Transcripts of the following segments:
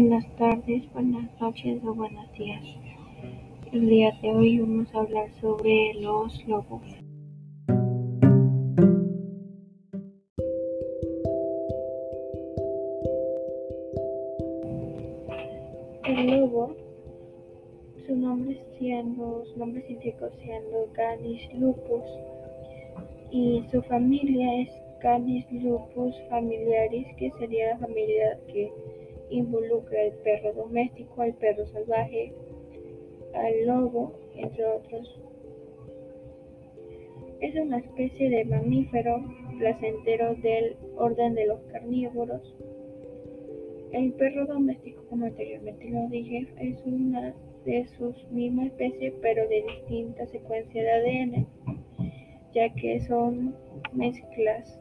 Buenas tardes, buenas noches o buenos días. El día de hoy vamos a hablar sobre los lobos. El lobo, su nombre siendo, su nombre científico siendo Canis lupus y su familia es Canis lupus familiaris, que sería la familia que involucra al perro doméstico, al perro salvaje, al lobo, entre otros. Es una especie de mamífero placentero del orden de los carnívoros. El perro doméstico, como anteriormente lo dije, es una de sus misma especie, pero de distinta secuencia de ADN, ya que son mezclas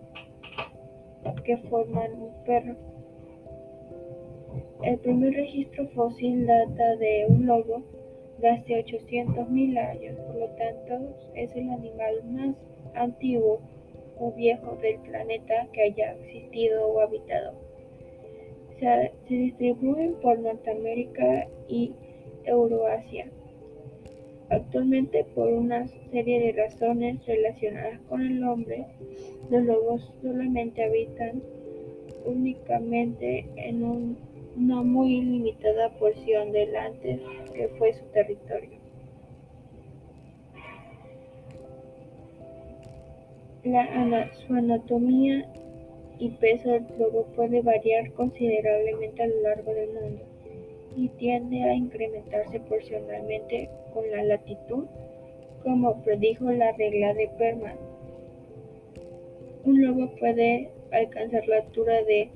que forman un perro. El primer registro fósil data de un lobo de hace 800.000 años, por lo tanto es el animal más antiguo o viejo del planeta que haya existido o habitado. Se, se distribuyen por Norteamérica y Euroasia. Actualmente, por una serie de razones relacionadas con el hombre, los lobos solamente habitan únicamente en un una muy limitada porción del antes que fue su territorio. Su anatomía y peso del lobo puede variar considerablemente a lo largo del mundo y tiende a incrementarse proporcionalmente con la latitud, como predijo la regla de Perman. Un lobo puede alcanzar la altura de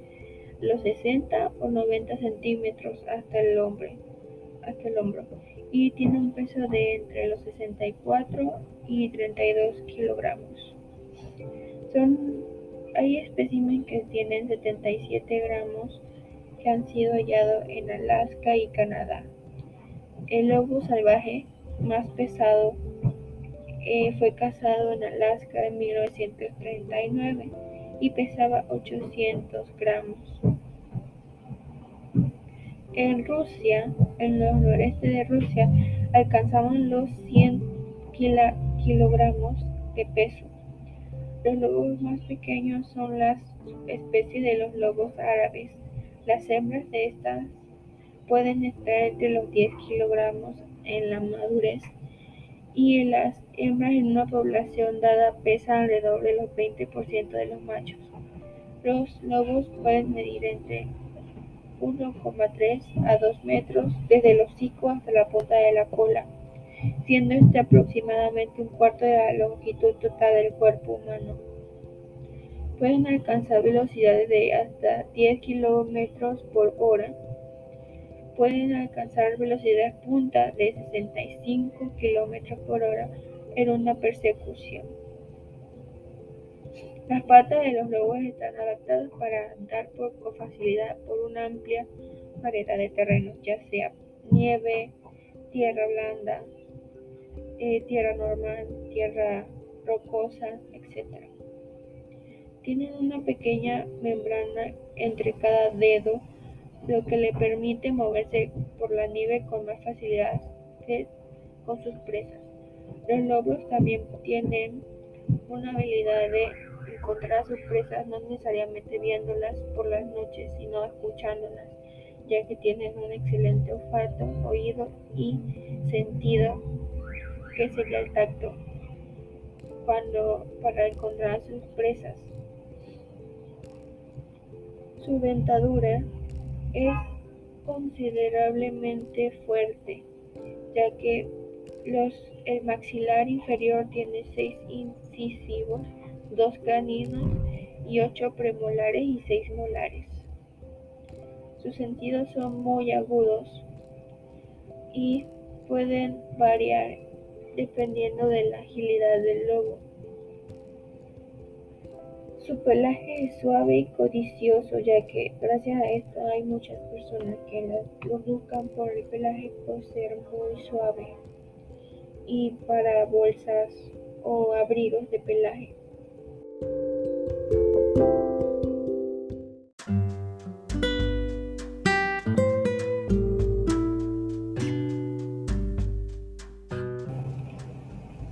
los 60 o 90 centímetros hasta el hombro, hasta el hombro y tiene un peso de entre los 64 y 32 kilogramos. Son, hay especímenes que tienen 77 gramos que han sido hallados en Alaska y Canadá. El lobo salvaje más pesado eh, fue cazado en Alaska en 1939 y pesaba 800 gramos. En Rusia, en el noreste de Rusia, alcanzaban los 100 kilogramos de peso. Los lobos más pequeños son las especies de los lobos árabes. Las hembras de estas pueden estar entre los 10 kilogramos en la madurez y las hembras en una población dada pesan alrededor del 20% de los machos. Los lobos pueden medir entre 1,3 a 2 metros desde el hocico hasta la punta de la cola, siendo este aproximadamente un cuarto de la longitud total del cuerpo humano. Pueden alcanzar velocidades de hasta 10 kilómetros por hora pueden alcanzar velocidades punta de 65 km por hora en una persecución. Las patas de los lobos están adaptadas para andar con facilidad por una amplia variedad de terrenos, ya sea nieve, tierra blanda, eh, tierra normal, tierra rocosa, etc. Tienen una pequeña membrana entre cada dedo lo que le permite moverse por la nieve con más facilidad que con sus presas. Los lobos también tienen una habilidad de encontrar a sus presas no necesariamente viéndolas por las noches, sino escuchándolas, ya que tienen un excelente olfato, oído y sentido, que sería el tacto, cuando para encontrar sus presas. Su dentadura es considerablemente fuerte, ya que el maxilar inferior tiene seis incisivos, dos caninos y ocho premolares y seis molares. Sus sentidos son muy agudos y pueden variar dependiendo de la agilidad del lobo. Su pelaje es suave y codicioso, ya que gracias a esto hay muchas personas que lo buscan por el pelaje por ser muy suave y para bolsas o abrigos de pelaje.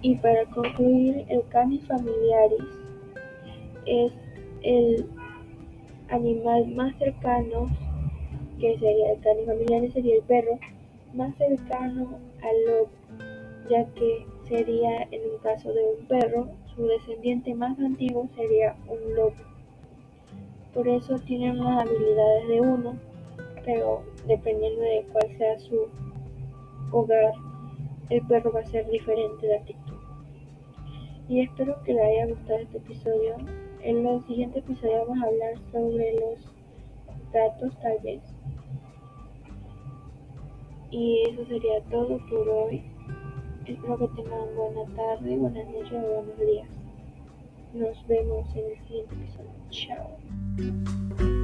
Y para concluir, el canis familiaris es el animal más cercano, que sería el canis familiaris, sería el perro, más cercano a lo ya que sería en un caso de un perro, su descendiente más antiguo sería un lobo. Por eso tienen las habilidades de uno, pero dependiendo de cuál sea su hogar, el perro va a ser diferente de actitud. Y espero que les haya gustado este episodio. En los siguientes episodios vamos a hablar sobre los gatos tal vez. Y eso sería todo por hoy. Espero que tengan buena tarde, buenas noches o buenos días. Nos vemos en el siguiente episodio. Chao.